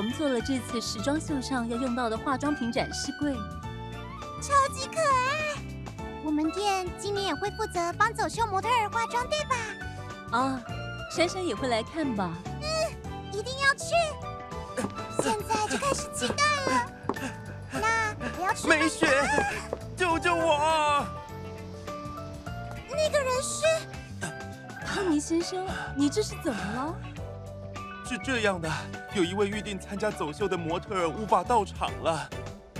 我们做了这次时装秀上要用到的化妆品展示柜，超级可爱。我们店今年也会负责帮走秀模特儿化妆，对吧？啊，珊珊也会来看吧？嗯，一定要去。现在就开始期待了。那我要去。美雪，救救我！那个人是汤尼先生，你这是怎么了？是这样的，有一位预定参加走秀的模特儿无法到场了，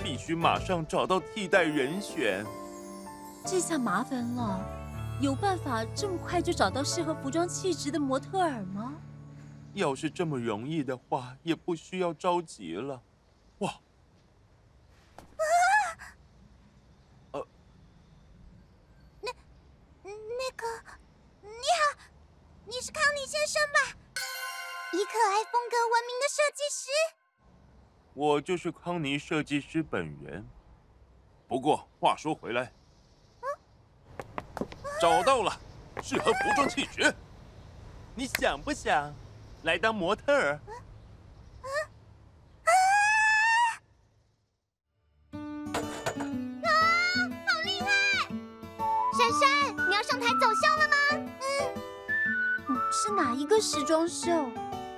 必须马上找到替代人选。这下麻烦了，有办法这么快就找到适合服装气质的模特儿吗？要是这么容易的话，也不需要着急了。哇！啊！呃，那那个，你好，你是康尼先生吧？以可爱风格闻名的设计师。我就是康尼设计师本人。不过话说回来。找到了，适合服装气质。你想不想来当模特儿？啊啊！好厉害！珊珊，你要上台走秀了吗？嗯。是哪一个时装秀？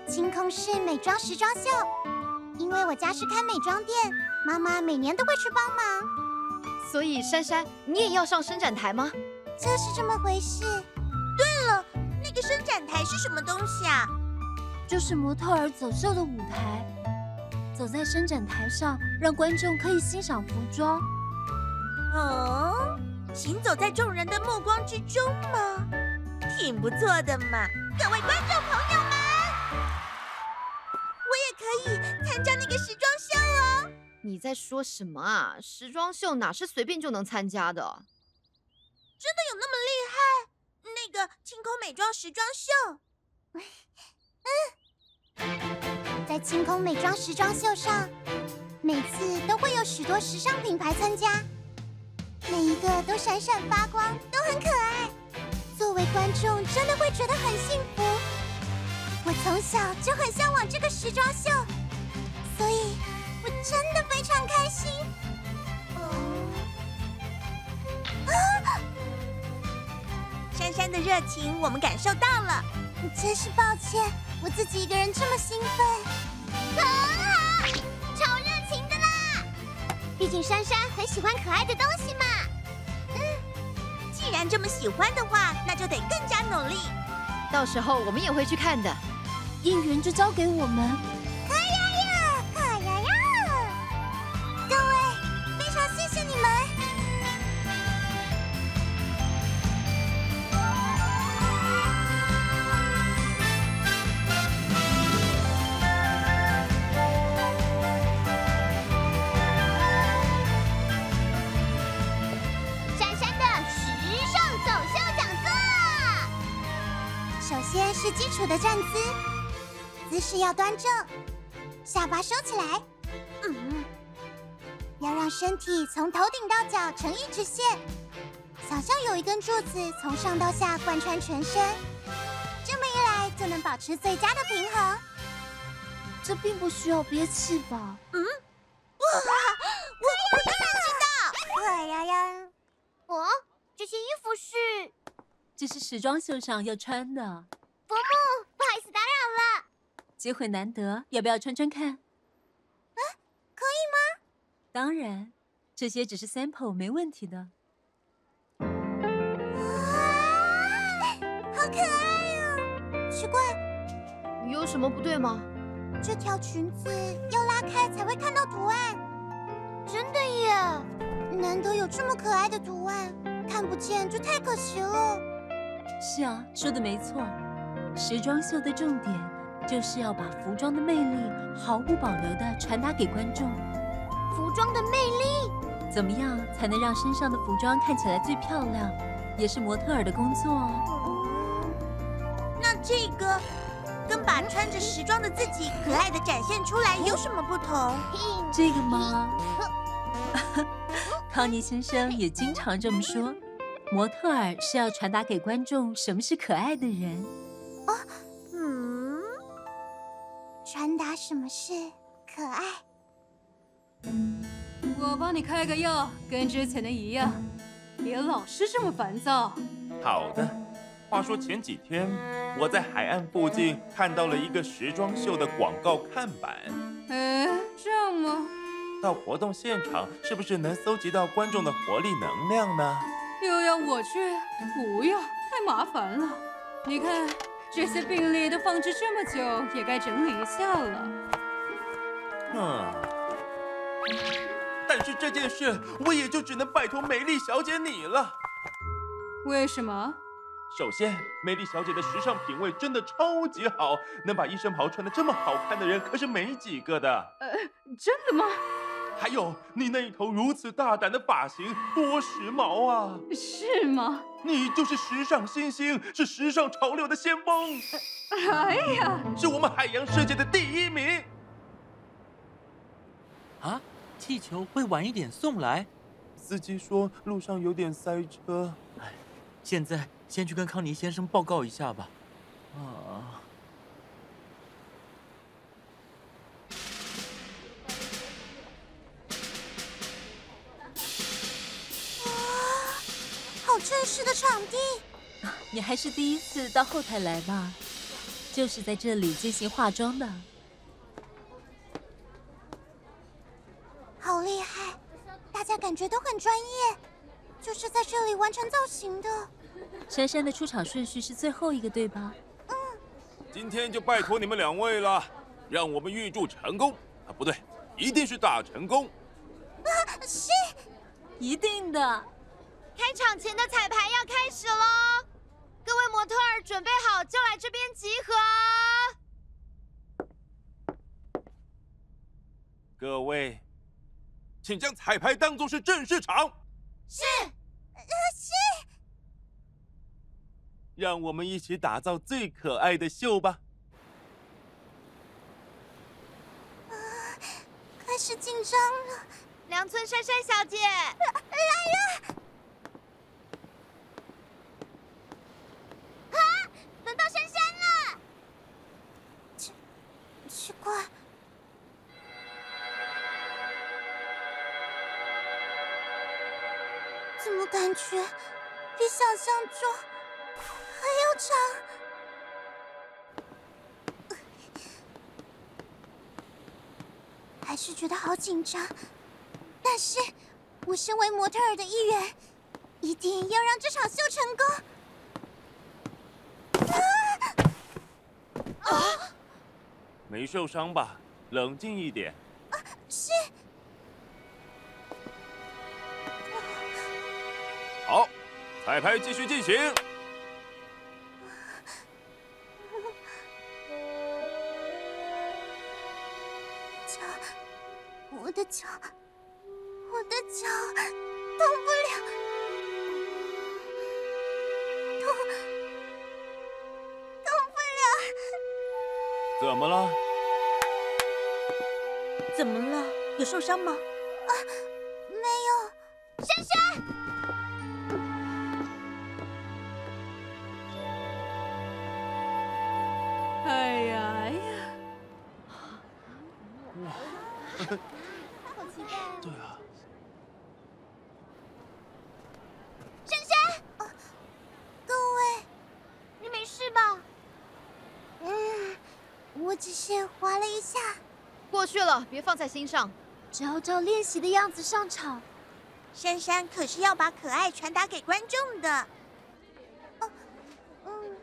晴空市美妆时装秀。因为我家是开美妆店，妈妈每年都会去帮忙。所以珊珊，你也要上伸展台吗？就是这么回事。对了，那个伸展台是什么东西啊？就是模特儿走秀的舞台。走在伸展台上，让观众可以欣赏服装。哦，行走在众人的目光之中吗？挺不错的嘛。各位观众朋友以参加那个时装秀哦。你在说什么啊？时装秀哪是随便就能参加的？真的有那么厉害？那个清空美妆时装秀，嗯，在清空美妆时装秀上，每次都会有许多时尚品牌参加，每一个都闪闪发光，都很可爱。作为观众，真的会觉得很幸福。我从小就很向往这个时装秀，所以我真的非常开心。啊珊珊的热情，我们感受到了。真是抱歉，我自己一个人这么兴奋。很好，超热情的啦！毕竟珊珊很喜欢可爱的东西嘛。嗯，既然这么喜欢的话，那就得更加努力。到时候我们也会去看的。应援就交给我们。要端正，下巴收起来。嗯，要让身体从头顶到脚成一直线，想象有一根柱子从上到下贯穿全身，这么一来就能保持最佳的平衡。这并不需要憋气吧？嗯，哇，我我当然知道。哎呀呀，哦，这些衣服是？这是时装秀上要穿的。伯母。机会难得，要不要穿穿看？啊，可以吗？当然，这些只是 sample，没问题的。哇，好可爱哦！奇怪，有什么不对吗？这条裙子要拉开才会看到图案。真的耶！难得有这么可爱的图案，看不见就太可惜了。是啊，说的没错。时装秀的重点就是要把服装的魅力毫无保留地传达给观众。服装的魅力，怎么样才能让身上的服装看起来最漂亮？也是模特儿的工作哦。这个跟跟把穿着时装的自己可爱的展现出来有什么不同？这个吗？康妮先生也经常这么说。模特儿是要传达给观众什么是可爱的人。传达什么是可爱？我帮你开个药，跟之前的一样，别老是这么烦躁。好的。话说前几天我在海岸附近看到了一个时装秀的广告看板。哎，这样吗？到活动现场是不是能搜集到观众的活力能量呢？又要我去？不要，太麻烦了。你看这些病历都放置这么久，也该整理一下了。嗯，但是这件事我也就只能拜托美丽小姐你了。为什么？首先，美丽小姐的时尚品味真的超级好，能把医生袍穿得这么好看的人可是没几个的。呃，真的吗？还有，你那一头如此大胆的发型，多时髦啊！是吗？你就是时尚新星，是时尚潮流的先锋。哎呀，是我们海洋世界的第一名。啊，气球会晚一点送来。司机说路上有点塞车。哎，现在。先去跟康妮先生报告一下吧。啊！好正式的场地！你还是第一次到后台来吧？就是在这里进行化妆的。好厉害！大家感觉都很专业，就是在这里完成造型的。珊珊的出场顺序是最后一个，对吧？嗯。今天就拜托你们两位了，让我们预祝成功啊！不对，一定是大成功。啊，是，一定的。开场前的彩排要开始喽，各位模特儿准备好就来这边集合。各位，请将彩排当作是正式场。是，呃，是。让我们一起打造最可爱的秀吧！啊，开始紧张了。梁村珊珊小姐，来了！还是觉得好紧张。但是，我身为模特儿的一员，一定要让这场秀成功。啊！啊！没受伤吧？冷静一点。啊，是。好，彩排继续进行。怎么了？怎么了？有受伤吗？啊，没有。珊珊。哎呀哎呀！哇！对啊，珊珊，啊，各位，你没事吧？嗯，我只是滑了一下，过去了，别放在心上，只要照练习的样子上场。珊珊可是要把可爱传达给观众的。哦，嗯，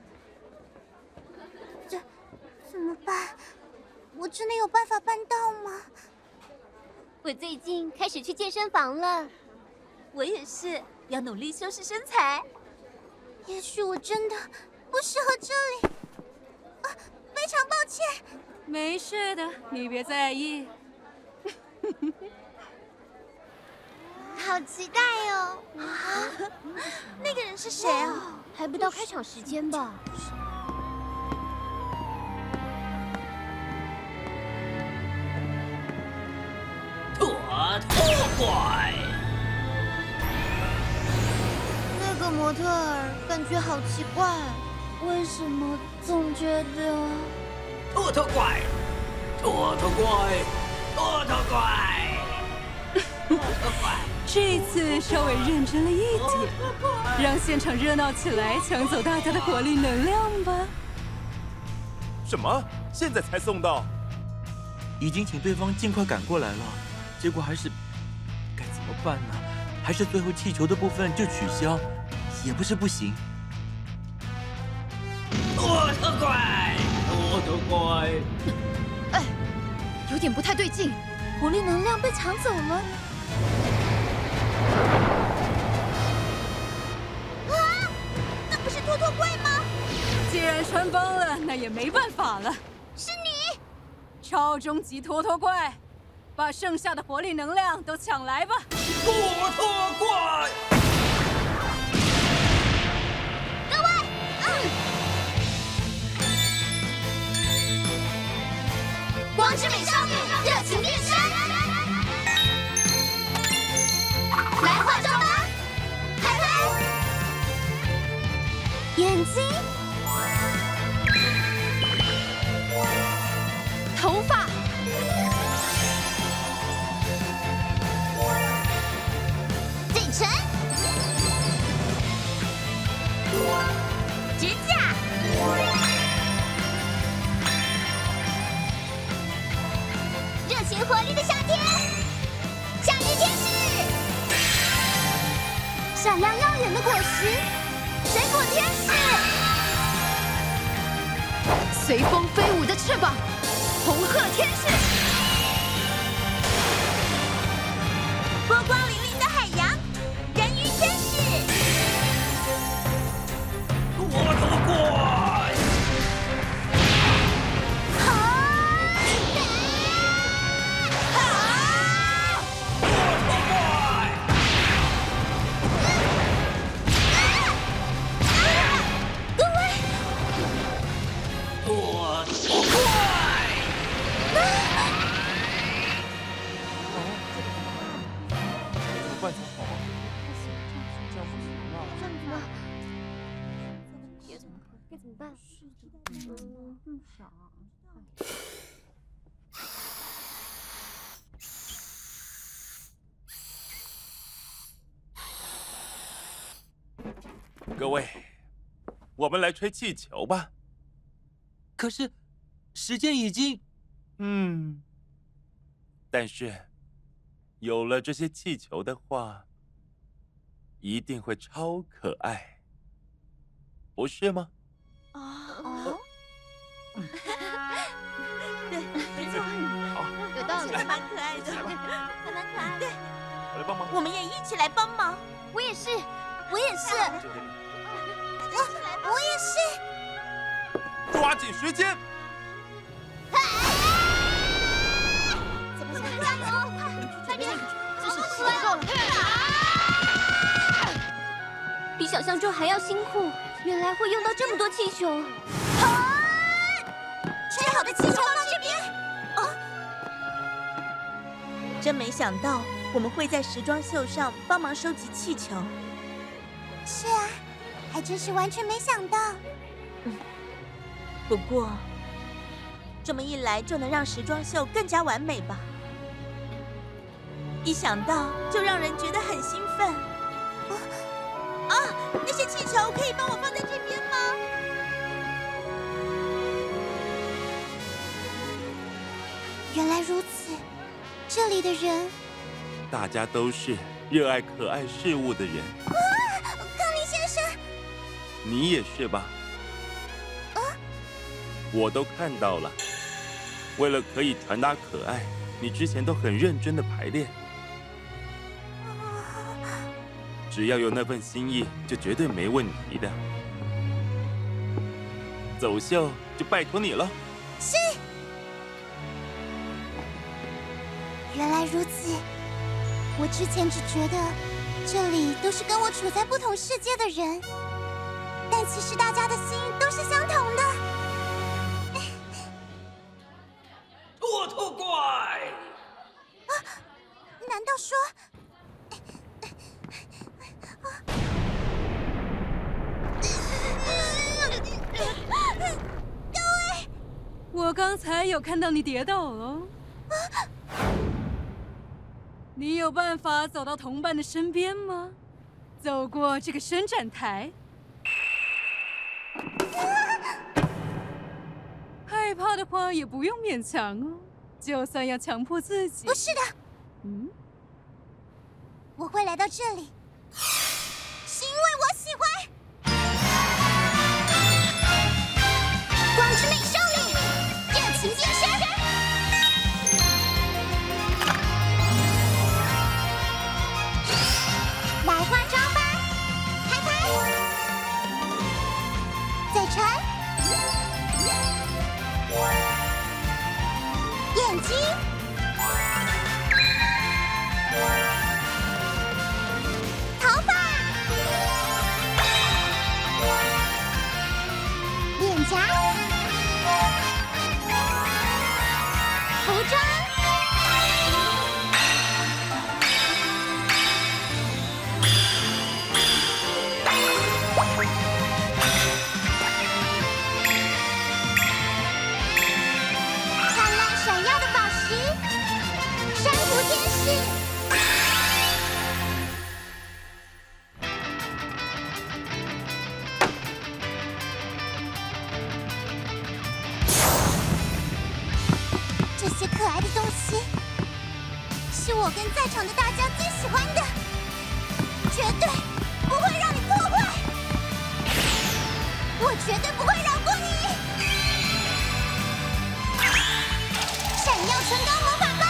这怎么办？我真的有办法办到吗？我最近开始去健身房了，我也是要努力修饰身材。也许我真的不适合这里，啊，非常抱歉。没事的，你别在意。好期待哦！啊，那个人是谁啊？还不到开场时间吧？脱脱怪！那个模特儿感觉好奇怪，为什么总觉得？兔兔怪，兔兔怪，兔兔怪，兔兔怪。这次稍微认真了一点，让现场热闹起来，抢走大家的活力能量吧。什么？现在才送到？已经请对方尽快赶过来了，结果还是该怎么办呢？还是最后气球的部分就取消，也不是不行。兔兔怪，兔兔怪。哎，有点不太对劲，活力能量被抢走了。啊！那不是怪吗？既然穿帮了，那也没办法了。是你，超终极托托怪，把剩下的活力能量都抢来吧！托托怪，各位，嗯，光之美少女热情变身，来化妆吧，拍拍，眼睛、各位，我们来吹气球吧。可是时间已经……嗯，但是有了这些气球的话，一定会超可爱，不是吗？哦，对，没错好，有道理。蛮可爱的，还蛮可爱的。我来帮忙。我们也一起来帮忙。我也是，我也是，我我也是。抓紧时间。怎么怎么加油？快点！这是时间够了。比想象中还要辛苦，原来会用到这么多气球。吹好的气球到这边。真没想到我们会在时装秀上帮忙收集气球。是啊，还真是完全没想到。不过，这么一来就能让时装秀更加完美吧？一想到就让人觉得很兴奋。啊，那些气球可以帮我放在这边吗？原来如此，这里的人，大家都是热爱可爱事物的人，你也是吧？啊我都看到了。为了可以传达可爱，你之前都很认真的排练。只要有那份心意，就绝对没问题的。走秀就拜托你了。是。原来如此，我之前只觉得这里都是跟我处在不同世界的人，其实大家的心都是相同的。我错怪。难道说？我刚才有看到你跌倒了。你有办法走到同伴的身边吗？走过这个伸展台？怕的话也不用勉强哦，就算要强迫自己。不是的。嗯。我会来到这里。唇膏魔法棒。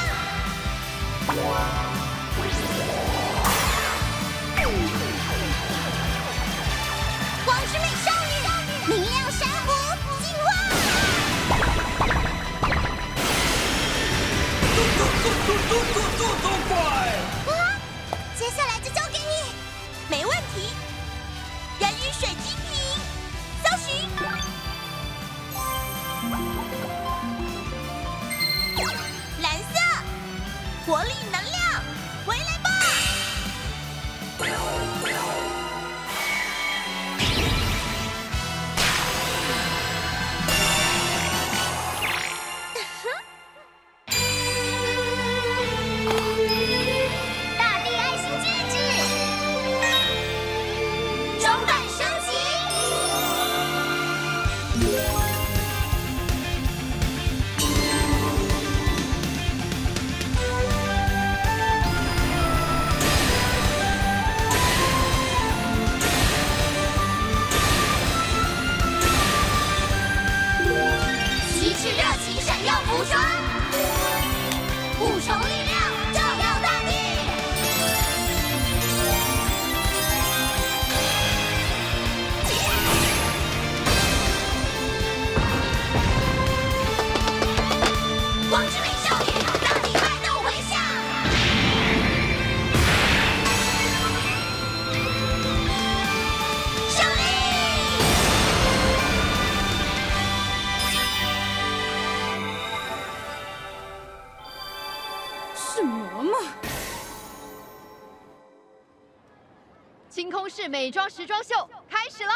装时装秀开始了。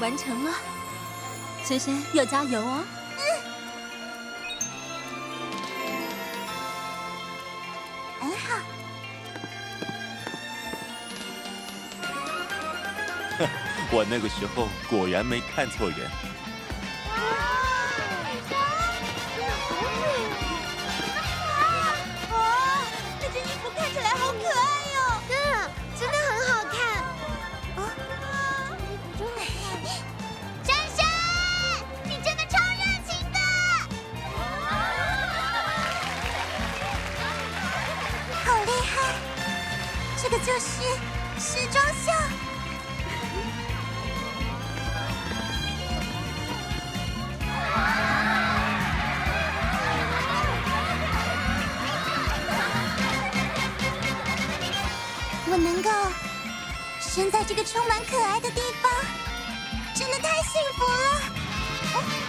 完成了，萱萱要加油哦。很好。我那个时候果然没看错人。能够生在这个充满可爱的地方真的太幸福了。